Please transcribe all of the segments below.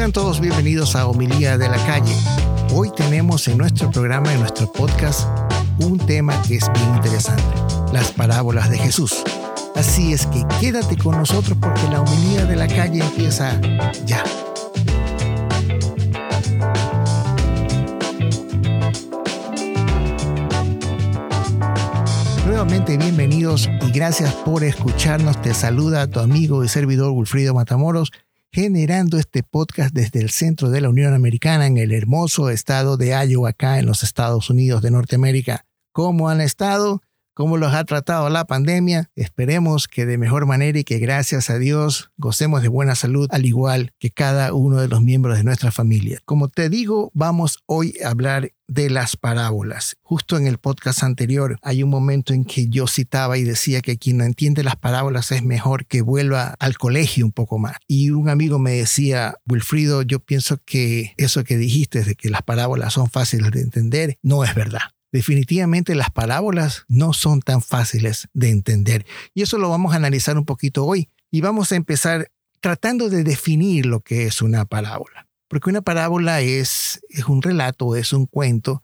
Sean todos bienvenidos a Homilía de la Calle. Hoy tenemos en nuestro programa, en nuestro podcast, un tema que es bien interesante, las parábolas de Jesús. Así es que quédate con nosotros porque la homilía de la calle empieza ya. Nuevamente bienvenidos y gracias por escucharnos. Te saluda tu amigo y servidor Wilfrido Matamoros generando este podcast desde el centro de la Unión Americana en el hermoso estado de Iowa, acá en los Estados Unidos de Norteamérica. ¿Cómo han estado? ¿Cómo los ha tratado la pandemia? Esperemos que de mejor manera y que gracias a Dios gocemos de buena salud, al igual que cada uno de los miembros de nuestra familia. Como te digo, vamos hoy a hablar de las parábolas. Justo en el podcast anterior hay un momento en que yo citaba y decía que quien no entiende las parábolas es mejor que vuelva al colegio un poco más. Y un amigo me decía, Wilfrido, yo pienso que eso que dijiste de que las parábolas son fáciles de entender no es verdad. Definitivamente las parábolas no son tan fáciles de entender. Y eso lo vamos a analizar un poquito hoy. Y vamos a empezar tratando de definir lo que es una parábola. Porque una parábola es, es un relato, es un cuento,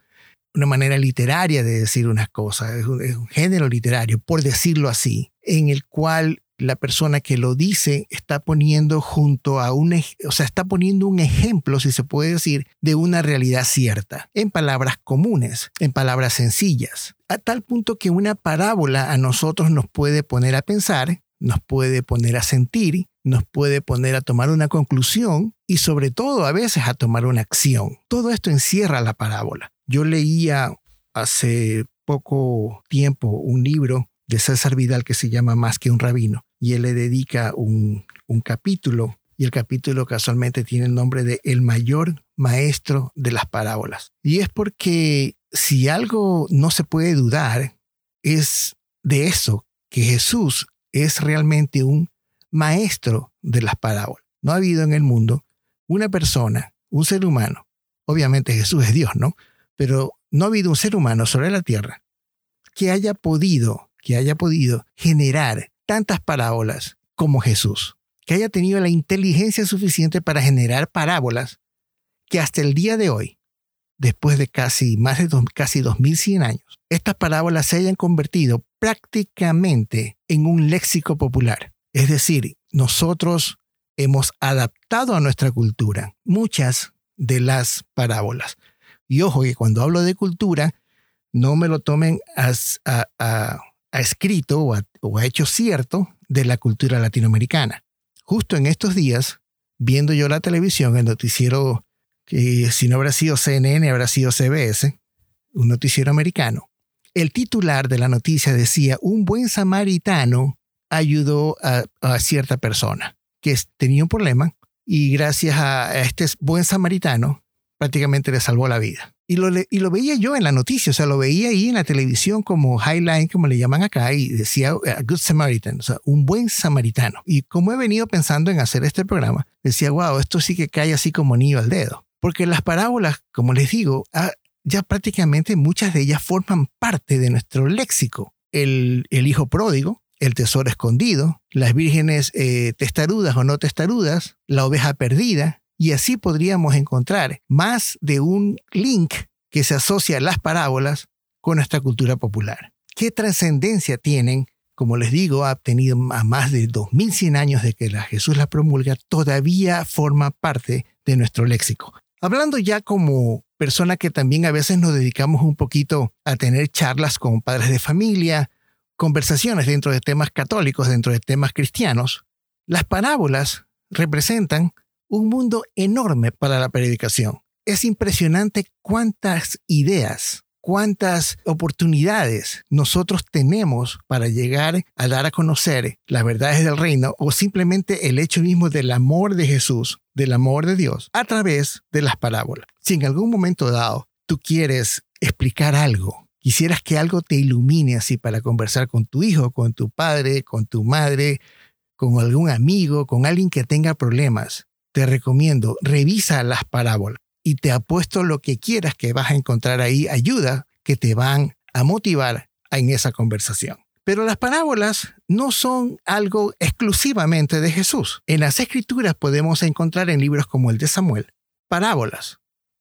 una manera literaria de decir unas cosas, es un, es un género literario, por decirlo así, en el cual la persona que lo dice está poniendo junto a un, o sea, está poniendo un ejemplo, si se puede decir, de una realidad cierta, en palabras comunes, en palabras sencillas, a tal punto que una parábola a nosotros nos puede poner a pensar, nos puede poner a sentir, nos puede poner a tomar una conclusión y sobre todo a veces a tomar una acción. Todo esto encierra la parábola. Yo leía hace poco tiempo un libro de César Vidal que se llama Más que un rabino y él le dedica un, un capítulo y el capítulo casualmente tiene el nombre de El mayor maestro de las parábolas. Y es porque si algo no se puede dudar es de eso, que Jesús es realmente un maestro de las parábolas. No ha habido en el mundo una persona, un ser humano, obviamente Jesús es Dios, ¿no? Pero no ha habido un ser humano sobre la tierra que haya podido, que haya podido generar tantas parábolas como Jesús, que haya tenido la inteligencia suficiente para generar parábolas que hasta el día de hoy, después de casi más de dos, casi 2100 años, estas parábolas se hayan convertido prácticamente en un léxico popular. Es decir, nosotros hemos adaptado a nuestra cultura muchas de las parábolas. Y ojo que cuando hablo de cultura, no me lo tomen a, escrito o a, o a hecho cierto de la cultura latinoamericana. Justo en estos días, viendo yo la televisión, el noticiero que si no habrá sido CNN, habrá sido CBS, un noticiero americano, el titular de la noticia decía, un buen samaritano ayudó a, cierta persona que tenía un problema y gracias a, este buen samaritano prácticamente le salvó la vida. Y lo, y lo veía yo en la noticia, o sea, lo veía ahí en la televisión como highline, como le llaman acá, y decía a Good Samaritan, o sea, un buen samaritano. Y como he venido pensando en hacer este programa, decía, wow, esto sí que cae así como niño al dedo. Porque las parábolas, como les digo, ya prácticamente muchas de ellas forman parte de nuestro léxico. El, el hijo pródigo, el tesoro escondido, las vírgenes eh, testarudas o no testarudas, la oveja perdida, y así podríamos encontrar más de un link que se asocia a las parábolas con nuestra cultura popular. ¿Qué trascendencia tienen? Como les digo, ha tenido a más de 2100 años de que la Jesús la promulga, todavía forma parte de nuestro léxico. Hablando ya como persona que también a veces nos dedicamos un poquito a tener charlas con padres de familia, conversaciones dentro de temas católicos, dentro de temas cristianos, las parábolas representan un mundo enorme para la predicación. Es impresionante cuántas ideas, cuántas oportunidades nosotros tenemos para llegar a dar a conocer las verdades del reino o simplemente el hecho mismo del amor de Jesús, del amor de Dios, a través de las parábolas. Si en algún momento dado tú quieres explicar algo, quisieras que algo te ilumine así para conversar con tu hijo, con tu padre, con tu madre, con algún amigo, con alguien que tenga problemas, te recomiendo, revisa las parábolas y te apuesto lo que quieras que vas a encontrar ahí, ayuda que te van a motivar en esa conversación. Pero las parábolas no son algo exclusivamente de Jesús. En las escrituras podemos encontrar en libros como el de Samuel parábolas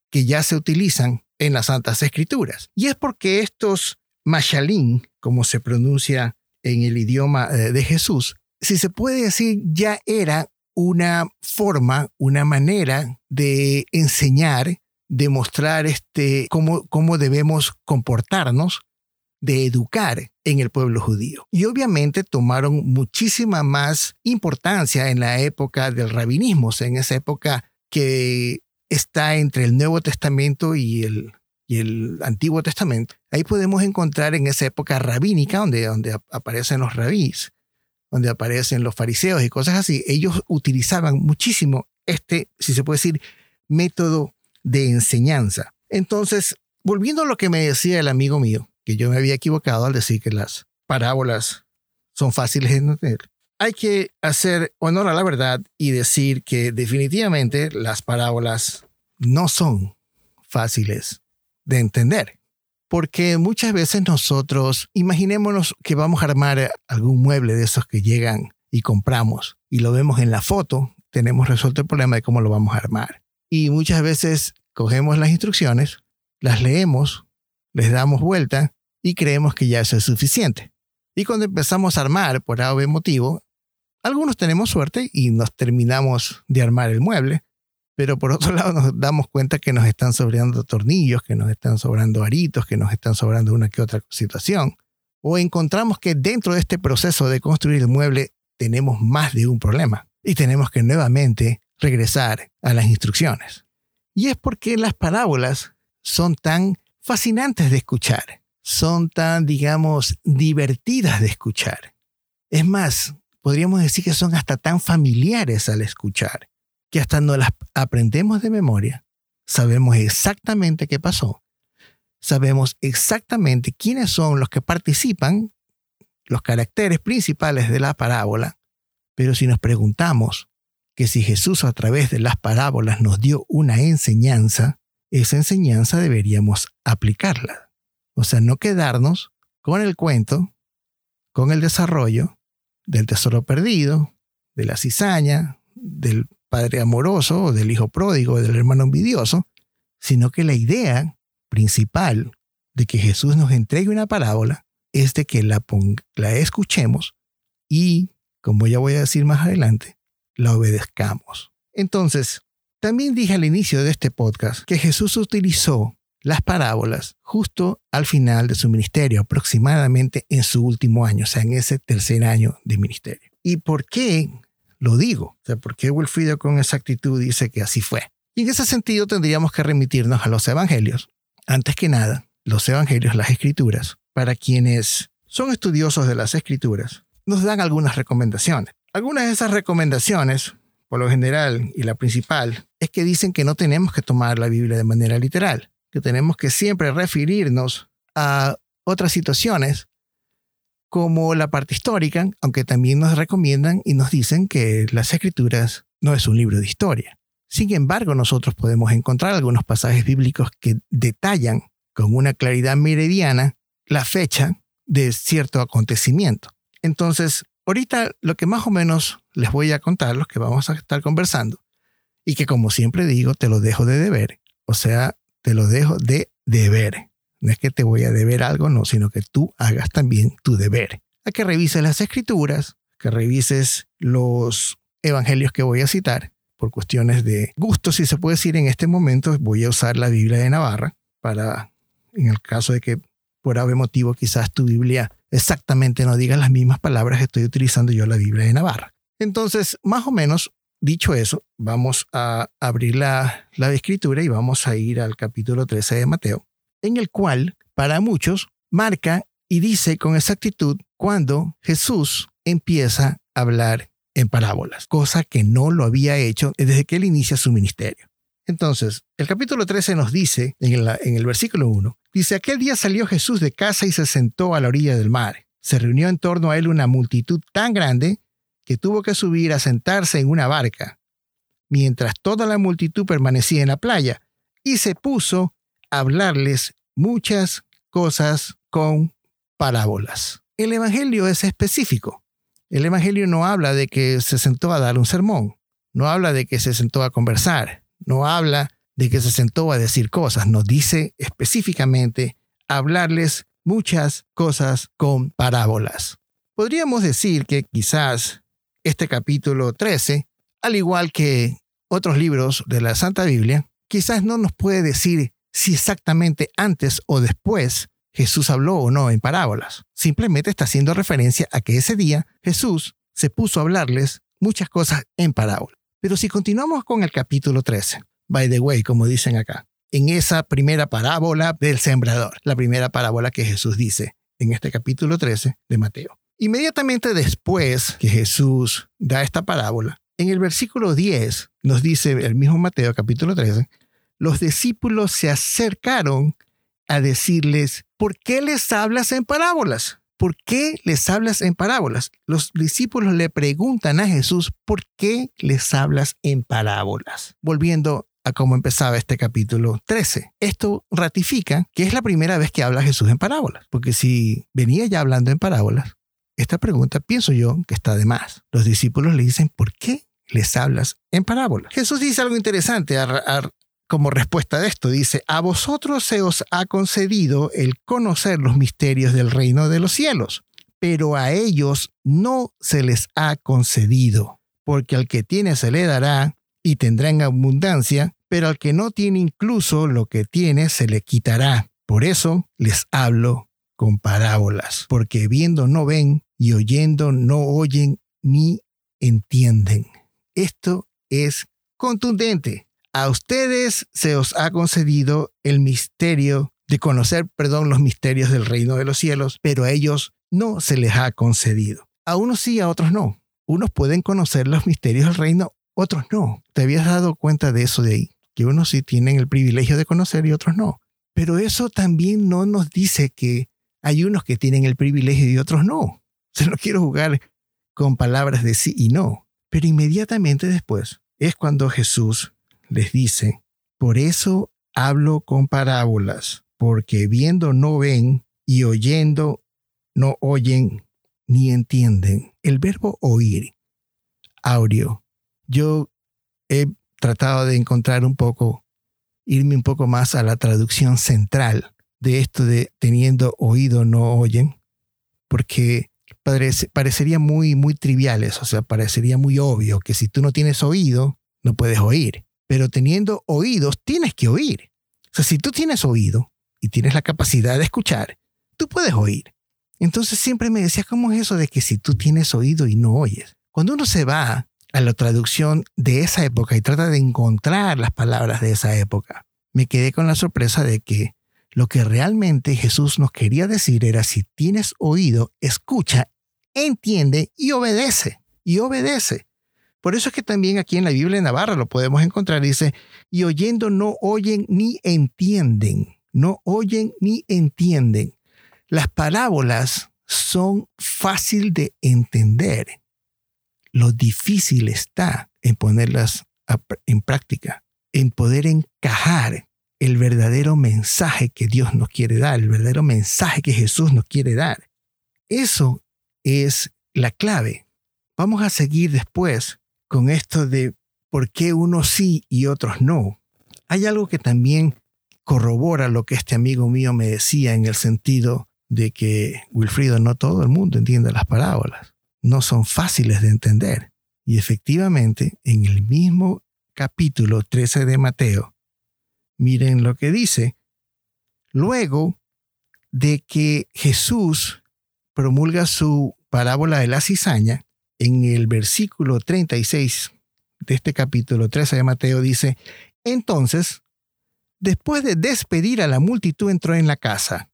que ya se utilizan en las Santas Escrituras. Y es porque estos mashalin, como se pronuncia en el idioma eh, de Jesús, si se puede decir, ya era una forma, una manera de enseñar, de mostrar este, cómo, cómo debemos comportarnos, de educar en el pueblo judío. Y obviamente tomaron muchísima más importancia en la época del rabinismo, en esa época que está entre el Nuevo Testamento y el, y el Antiguo Testamento. Ahí podemos encontrar en esa época rabínica, donde, donde aparecen los rabís, donde aparecen los fariseos y cosas así, ellos utilizaban muchísimo este, si se puede decir, método de enseñanza. Entonces, volviendo a lo que me decía el amigo mío, que yo me había equivocado al decir que las parábolas son fáciles de entender, hay que hacer honor a la verdad y decir que definitivamente las parábolas no son fáciles de entender. Porque muchas veces nosotros, imaginémonos que vamos a armar algún mueble de esos que llegan y compramos y lo vemos en la foto, tenemos resuelto el problema de cómo lo vamos a armar. Y muchas veces cogemos las instrucciones, las leemos, les damos vuelta y creemos que ya eso es suficiente. Y cuando empezamos a armar por algún motivo, algunos tenemos suerte y nos terminamos de armar el mueble, pero por otro lado nos damos cuenta que nos están sobrando tornillos, que nos están sobrando aritos, que nos están sobrando una que otra situación. O encontramos que dentro de este proceso de construir el mueble tenemos más de un problema y tenemos que nuevamente regresar a las instrucciones. Y es porque las parábolas son tan fascinantes de escuchar, son tan, digamos, divertidas de escuchar. Es más, podríamos decir que son hasta tan familiares al escuchar que hasta no las aprendemos de memoria, sabemos exactamente qué pasó, sabemos exactamente quiénes son los que participan, los caracteres principales de la parábola, pero si nos preguntamos que si Jesús a través de las parábolas nos dio una enseñanza, esa enseñanza deberíamos aplicarla. O sea, no quedarnos con el cuento, con el desarrollo del tesoro perdido, de la cizaña, del padre amoroso del hijo pródigo del hermano envidioso, sino que la idea principal de que Jesús nos entregue una parábola es de que la, la escuchemos y, como ya voy a decir más adelante, la obedezcamos. Entonces, también dije al inicio de este podcast que Jesús utilizó las parábolas justo al final de su ministerio, aproximadamente en su último año, o sea, en ese tercer año de ministerio. ¿Y por qué lo digo. O sea, ¿por qué Wilfrido con exactitud dice que así fue? Y en ese sentido tendríamos que remitirnos a los evangelios. Antes que nada, los evangelios, las escrituras, para quienes son estudiosos de las escrituras, nos dan algunas recomendaciones. Algunas de esas recomendaciones, por lo general, y la principal, es que dicen que no tenemos que tomar la Biblia de manera literal, que tenemos que siempre referirnos a otras situaciones como la parte histórica, aunque también nos recomiendan y nos dicen que las escrituras no es un libro de historia. Sin embargo, nosotros podemos encontrar algunos pasajes bíblicos que detallan con una claridad meridiana la fecha de cierto acontecimiento. Entonces, ahorita lo que más o menos les voy a contar, los que vamos a estar conversando, y que como siempre digo, te lo dejo de deber, o sea, te lo dejo de deber. No es que te voy a deber algo, no, sino que tú hagas también tu deber. A que revises las escrituras, que revises los evangelios que voy a citar. Por cuestiones de gusto, si se puede decir en este momento, voy a usar la Biblia de Navarra para, en el caso de que por algún motivo quizás tu Biblia exactamente no diga las mismas palabras, estoy utilizando yo la Biblia de Navarra. Entonces, más o menos, dicho eso, vamos a abrir la, la escritura y vamos a ir al capítulo 13 de Mateo en el cual, para muchos, marca y dice con exactitud cuando Jesús empieza a hablar en parábolas, cosa que no lo había hecho desde que él inicia su ministerio. Entonces, el capítulo 13 nos dice, en, en el versículo 1, dice, aquel día salió Jesús de casa y se sentó a la orilla del mar. Se reunió en torno a él una multitud tan grande que tuvo que subir a sentarse en una barca, mientras toda la multitud permanecía en la playa, y se puso hablarles muchas cosas con parábolas. el Evangelio es específico. El Evangelio no habla de que se sentó a dar un sermón, no habla de que se sentó a conversar, no habla de que se sentó a decir cosas, nos dice específicamente hablarles muchas cosas con parábolas. Podríamos decir que quizás este capítulo 13, al igual que otros libros de la Santa Biblia, quizás no nos puede decir si exactamente antes o después Jesús habló o no en parábolas. Simplemente está haciendo referencia a que ese día Jesús se puso a hablarles muchas cosas en parábolas. Pero si continuamos con el capítulo 13, by the way, como dicen acá, en esa primera parábola del sembrador, la primera parábola que Jesús dice en este capítulo 13 de Mateo. Inmediatamente después que Jesús da esta parábola, en el versículo 10 nos dice el mismo Mateo capítulo 13, los discípulos se acercaron a decirles, ¿por qué les hablas en parábolas? ¿Por qué les hablas en parábolas? Los discípulos le preguntan a Jesús, ¿por qué les hablas en parábolas? Volviendo a cómo empezaba este capítulo 13. Esto ratifica que es la primera vez que habla Jesús en parábolas, porque si venía ya hablando en parábolas, esta pregunta pienso yo que está de más. Los discípulos le dicen, ¿por qué les hablas en parábolas? Jesús dice algo interesante como respuesta de esto. Dice, a vosotros se os ha concedido el conocer los misterios del reino de los cielos, pero a ellos no se les ha concedido, porque al que tiene se le dará y tendrá en abundancia, pero al que no tiene incluso lo que tiene se le quitará. Por eso les hablo con parábolas, porque viendo no ven y oyendo no oyen ni entienden. Esto es contundente. A ustedes se os ha concedido el misterio de conocer, perdón, los misterios del reino de los cielos, pero a ellos no se les ha concedido. A unos sí, a otros no. Unos pueden conocer los misterios del reino, otros no. ¿Te habías dado cuenta de eso de ahí? Que unos sí tienen el privilegio de conocer y otros no. Pero eso también no nos dice que hay unos que tienen el privilegio y otros no. Se no quiero jugar con palabras de sí y no. Pero inmediatamente después es cuando Jesús les dice, por eso hablo con parábolas, porque viendo no ven y oyendo no oyen ni entienden. El verbo oír, audio, yo he tratado de encontrar un poco, irme un poco más a la traducción central de esto de teniendo oído no oyen, porque parecería muy, muy triviales, o sea, parecería muy obvio que si tú no tienes oído, no puedes oír, pero teniendo oídos, tienes que oír. O sea, si tú tienes oído y tienes la capacidad de escuchar, tú puedes oír. Entonces siempre me decía, ¿cómo es eso de que si tú tienes oído y no oyes? Cuando uno se va a la traducción de esa época y trata de encontrar las palabras de esa época, me quedé con la sorpresa de que lo que realmente Jesús nos quería decir era, si tienes oído, escucha, entiende y obedece. Y obedece. Por eso es que también aquí en la Biblia de Navarra lo podemos encontrar. Dice, y oyendo no oyen ni entienden. No oyen ni entienden. Las parábolas son fácil de entender. Lo difícil está en ponerlas en práctica, en poder encajar el verdadero mensaje que Dios nos quiere dar, el verdadero mensaje que Jesús nos quiere dar. Eso es la clave. Vamos a seguir después con esto de por qué unos sí y otros no. Hay algo que también corrobora lo que este amigo mío me decía en el sentido de que, Wilfrido, no todo el mundo entiende las parábolas. No son fáciles de entender. Y efectivamente, en el mismo capítulo 13 de Mateo, Miren lo que dice. Luego de que Jesús promulga su parábola de la cizaña, en el versículo 36 de este capítulo 13 de Mateo dice, entonces, después de despedir a la multitud, entró en la casa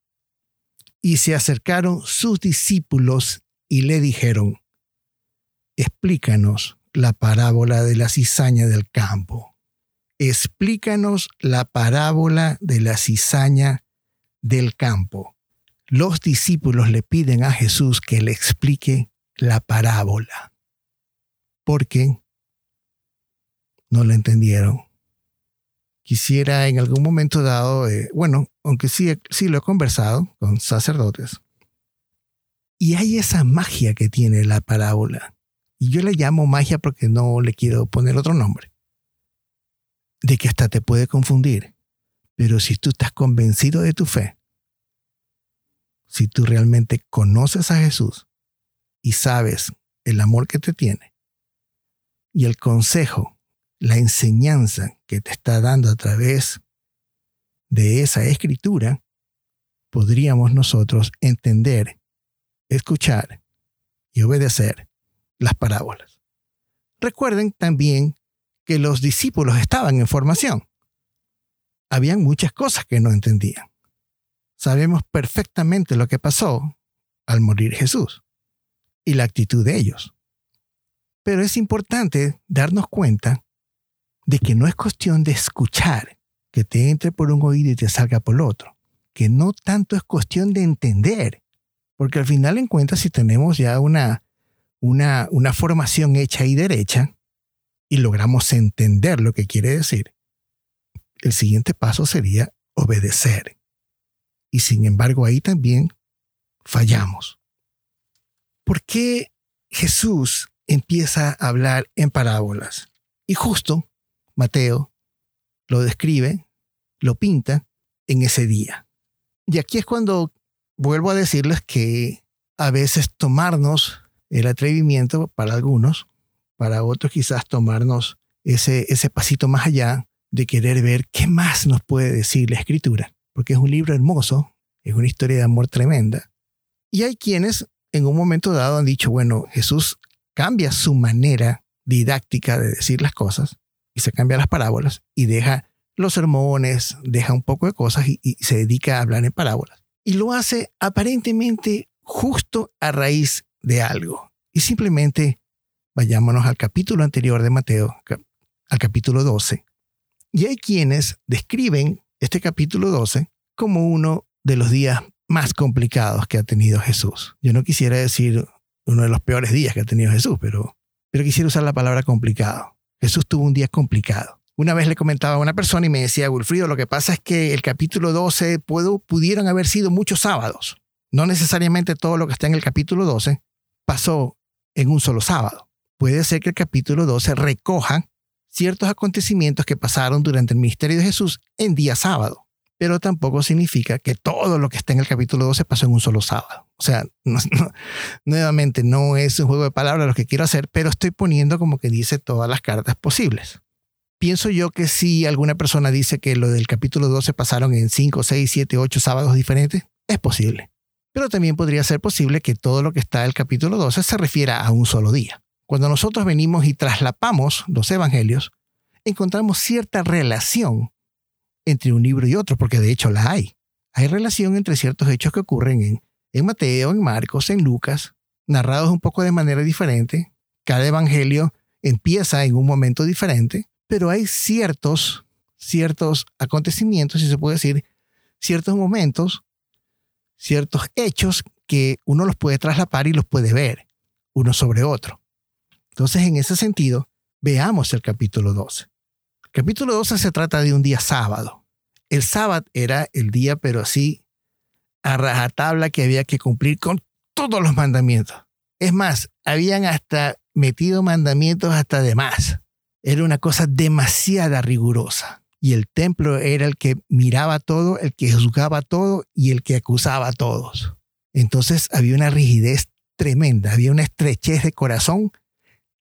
y se acercaron sus discípulos y le dijeron, explícanos la parábola de la cizaña del campo explícanos la parábola de la cizaña del campo. Los discípulos le piden a Jesús que le explique la parábola, porque no la entendieron. Quisiera en algún momento dado, eh, bueno, aunque sí, sí lo he conversado con sacerdotes, Y hay esa magia que tiene la parábola. Y yo le llamo magia porque no le quiero poner otro nombre. De que hasta te puede confundir. Pero si tú estás convencido de tu fe, si tú realmente conoces a Jesús y sabes el amor que te tiene y el consejo, la enseñanza que te está dando a través de esa escritura, podríamos nosotros entender, escuchar y obedecer las parábolas. Recuerden también que los discípulos estaban en formación. Habían muchas cosas que no entendían sabemos perfectamente lo que pasó al morir Jesús y la actitud de ellos. Pero es importante darnos cuenta de que no es cuestión de escuchar, que te entre por un oído y te salga por el otro, que no tanto es cuestión de entender, porque al final en cuenta si tenemos ya una, una, una formación hecha y derecha y logramos entender lo que quiere decir, el siguiente paso sería obedecer y sin embargo ahí también fallamos. ¿Por qué Jesús empieza a hablar en parábolas? Y justo Mateo lo describe, lo pinta en ese día. Y aquí es cuando vuelvo a decirles que a veces tomarnos el atrevimiento para algunos, para otros quizás tomarnos ese, ese pasito más allá de querer ver qué más nos puede decir la escritura porque es un libro hermoso, es una historia de amor tremenda. Y hay quienes en un momento dado han dicho, bueno, Jesús cambia su manera didáctica de decir las cosas y se cambia las parábolas y deja los sermones, deja un poco de cosas y, y se dedica a hablar en parábolas. Y lo hace aparentemente justo a raíz de algo. Y simplemente vayámonos al capítulo anterior de Mateo, al capítulo 12. Y hay quienes describen este capítulo 12 como uno de los días más complicados que ha tenido Jesús. Yo no quisiera decir uno de los peores días que ha tenido Jesús, pero, pero quisiera usar la palabra complicado. Jesús tuvo un día complicado. Una vez le comentaba a una persona y me decía, Wilfrido, lo que pasa es que el capítulo 12 pudo, pudieron haber sido muchos sábados. No necesariamente todo lo que está en el capítulo 12 pasó en un solo sábado. Puede ser que el capítulo 12 recoja ciertos acontecimientos que pasaron durante el ministerio de Jesús en día sábado, pero tampoco significa que todo lo que está en el capítulo 12 pasó en un solo sábado. O sea, nuevamente no es un juego de palabras lo que quiero hacer, pero estoy poniendo como que dice todas las cartas posibles. Pienso yo que si alguna persona dice que lo del capítulo 12 pasaron en 5, 6, 7, 8 sábados diferentes, es posible. Pero también podría ser posible que todo lo que está en el capítulo 12 se refiera a un solo día. Cuando nosotros venimos y traslapamos los evangelios, encontramos cierta relación entre un libro y otro, porque de hecho la hay. Hay relación entre ciertos hechos que ocurren en, en Mateo, en Marcos, en Lucas, narrados un poco de manera diferente. Cada evangelio empieza en un momento diferente, pero hay ciertos, ciertos acontecimientos, si se puede decir, ciertos momentos, ciertos hechos que uno los puede traslapar y los puede ver uno sobre otro. Entonces, en ese sentido, veamos el capítulo 12. Capítulo 12 se trata de un día sábado. El sábado era el día, pero así, a rajatabla que había que cumplir con todos los mandamientos. Es más, habían hasta metido mandamientos hasta de más. Era una cosa demasiado rigurosa. Y el templo era el que miraba todo, el que juzgaba todo y el que acusaba a todos. Entonces había una rigidez tremenda, había una estrechez de corazón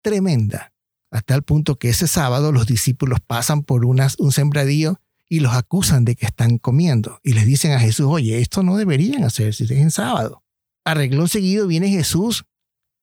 tremenda, hasta el punto que ese sábado los discípulos pasan por un sembradío y los acusan de que están comiendo y les dicen a Jesús, oye, esto no deberían hacer si es en sábado. Arregló seguido viene Jesús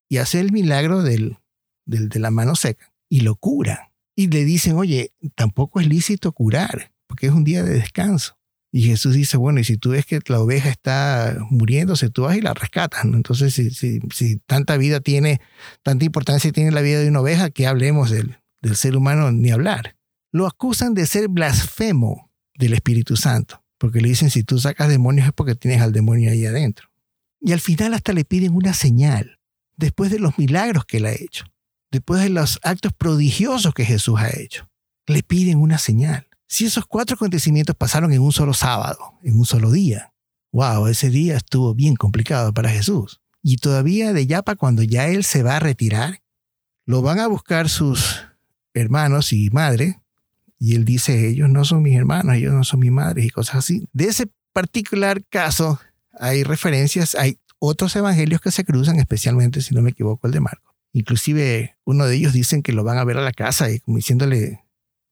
y hace el milagro del, del, de la mano seca y lo cura. Y le dicen, oye, tampoco es lícito curar, porque es un día de descanso. Y Jesús dice, bueno, y si tú ves que la oveja está muriéndose, tú vas y la rescatas. Entonces, si, si, si, tanta vida tiene, tanta importancia tiene la vida de una oveja, que hablemos del, del ser humano ni hablar. Lo acusan de ser blasfemo del Espíritu Santo, porque le dicen, si tú sacas demonios es porque tienes al demonio ahí adentro. Y al final hasta le piden una señal, después de los milagros que él ha hecho, después de los actos prodigiosos que Jesús ha hecho. Le piden una señal. Si esos cuatro acontecimientos pasaron en un solo sábado, en un solo día, wow, ese día estuvo bien complicado para Jesús. Y todavía de Yapa, cuando ya él se va a retirar, lo van a buscar sus hermanos y madre. Y él dice, ellos no son mis hermanos, ellos no son mi madre y cosas así. De ese particular caso hay referencias, hay otros evangelios que se cruzan, especialmente, si no me equivoco, el de Marcos. Inclusive uno de ellos dicen que lo van a ver a la casa y como diciéndole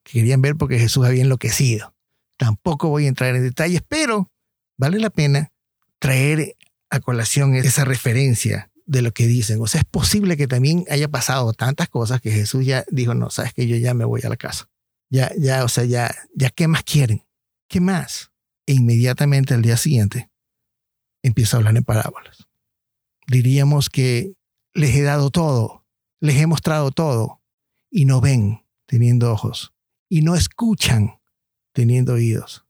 que querían ver porque Jesús había enloquecido. Tampoco voy a entrar en detalles, pero vale la pena traer a colación esa referencia de lo que dicen. O sea, es posible que también haya pasado tantas cosas que Jesús ya dijo, no, sabes que yo ya me voy a la casa. Ya, ya, o sea, ya, ya, ¿qué más quieren? ¿Qué más? E inmediatamente al día siguiente empieza a hablar en parábolas. Diríamos que les he dado todo, les he mostrado todo y no ven teniendo ojos y no escuchan teniendo oídos.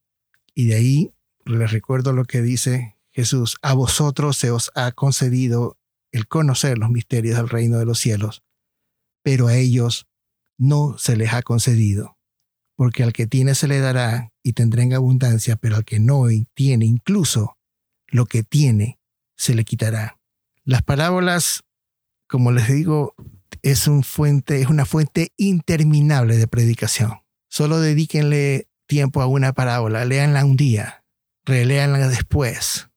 Y de ahí les recuerdo lo que dice Jesús, a vosotros se os ha concedido el conocer los misterios del reino de los cielos, pero a ellos no se les ha concedido, porque al que tiene se le dará y tendrá en abundancia, pero al que no tiene incluso lo que tiene se le quitará. Las parábolas, como les digo, es, un fuente, es una fuente interminable de predicación. Solo dedíquenle tiempo a una parábola, léanla un día, reléanla después.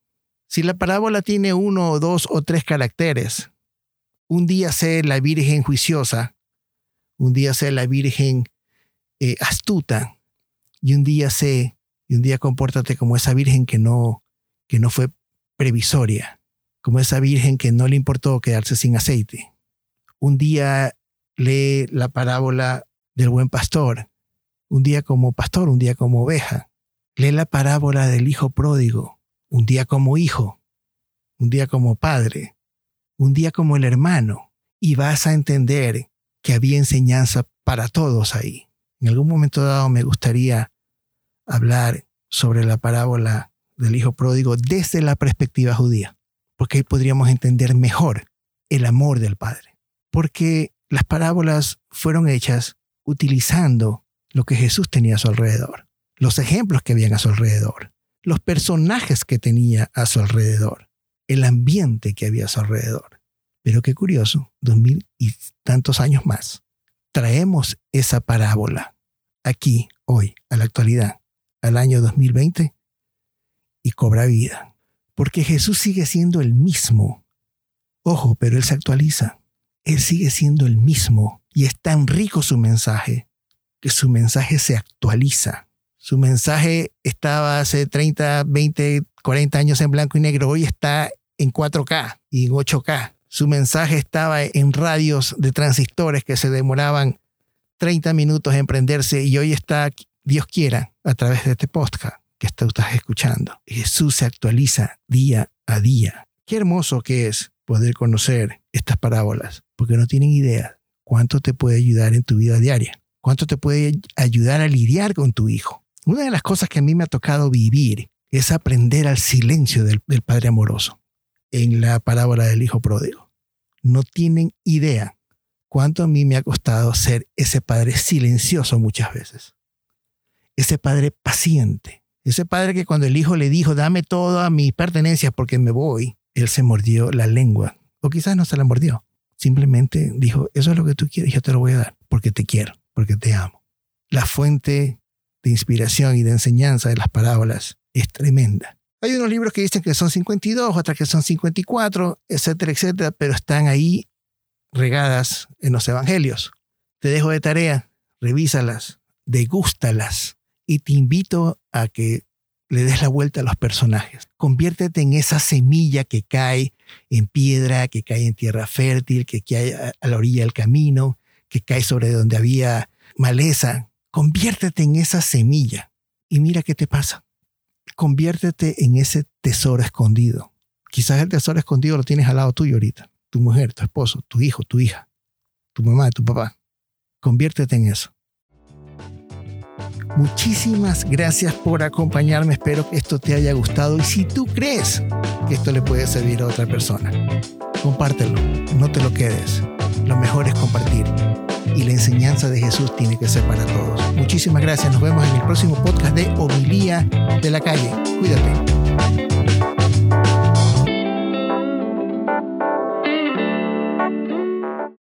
Si la parábola tiene uno o dos o tres caracteres, un día sé la Virgen juiciosa, un día sé la Virgen eh, astuta, y un día sé, y un día compórtate como esa Virgen que no que no fue previsoria, como esa virgen que no le importó quedarse sin aceite. Un día lee la parábola del buen pastor, un día como pastor, un día como oveja. Lee la parábola del hijo pródigo, un día como hijo, un día como padre, un día como el hermano, y vas a entender que había enseñanza para todos ahí. En algún momento dado me gustaría hablar sobre la parábola del hijo pródigo desde la perspectiva judía, porque ahí podríamos entender mejor el amor del Padre. Porque las parábolas fueron hechas utilizando lo que Jesús tenía a su alrededor, los ejemplos que habían a su alrededor, los personajes que tenía a su alrededor, el ambiente que había a su alrededor. Pero qué curioso, dos mil y tantos años más, traemos esa parábola aquí, hoy, a la actualidad, al año 2020, y cobra vida. Porque Jesús sigue siendo el mismo. Ojo, pero Él se actualiza. Él sigue siendo el mismo. Y es tan rico su mensaje que su mensaje se actualiza. Su mensaje estaba hace 30, 20, 40 años en blanco y negro. Hoy está en 4K y en 8K. Su mensaje estaba en radios de transistores que se demoraban 30 minutos en prenderse y hoy está, Dios quiera, a través de este podcast que estás escuchando. Jesús se actualiza día a día. Qué hermoso que es poder conocer estas parábolas, porque no tienen idea cuánto te puede ayudar en tu vida diaria, cuánto te puede ayudar a lidiar con tu hijo. Una de las cosas que a mí me ha tocado vivir es aprender al silencio del, Padre amoroso en la parábola del Hijo pródigo. No tienen idea cuánto a mí me ha costado ser ese Padre silencioso muchas veces, ese Padre paciente, ese padre que cuando el hijo le dijo, dame todas mis pertenencias porque me voy, él se mordió la lengua. O quizás no se la mordió. Simplemente dijo, eso es lo que tú quieres, yo te lo voy a dar, porque te quiero, porque te amo. La fuente de inspiración y de enseñanza de las parábolas es tremenda. Hay unos libros que dicen que son 52, otras que son 54, etcétera, etcétera, pero están ahí regadas en los evangelios. Te dejo de tarea, revísalas, degústalas, y te invito a que le des la vuelta a los personajes. Conviértete en esa semilla que cae en piedra, que cae en tierra fértil, que cae a la orilla del camino, que cae sobre donde había maleza. Conviértete en esa semilla y mira qué te pasa. Conviértete en ese tesoro escondido. Quizás el tesoro escondido lo tienes al lado tuyo ahorita. Tu mujer, tu esposo, tu hijo, tu hija, tu mamá, tu papá. Conviértete en eso. Muchísimas gracias por acompañarme. Espero que esto te haya gustado y si tú crees que esto le puede servir a otra persona, compártelo, no te lo quedes. Lo mejor es compartir y la enseñanza de Jesús tiene que ser para todos. Muchísimas gracias. Nos vemos en el próximo podcast de Homilía de la Calle. Cuídate.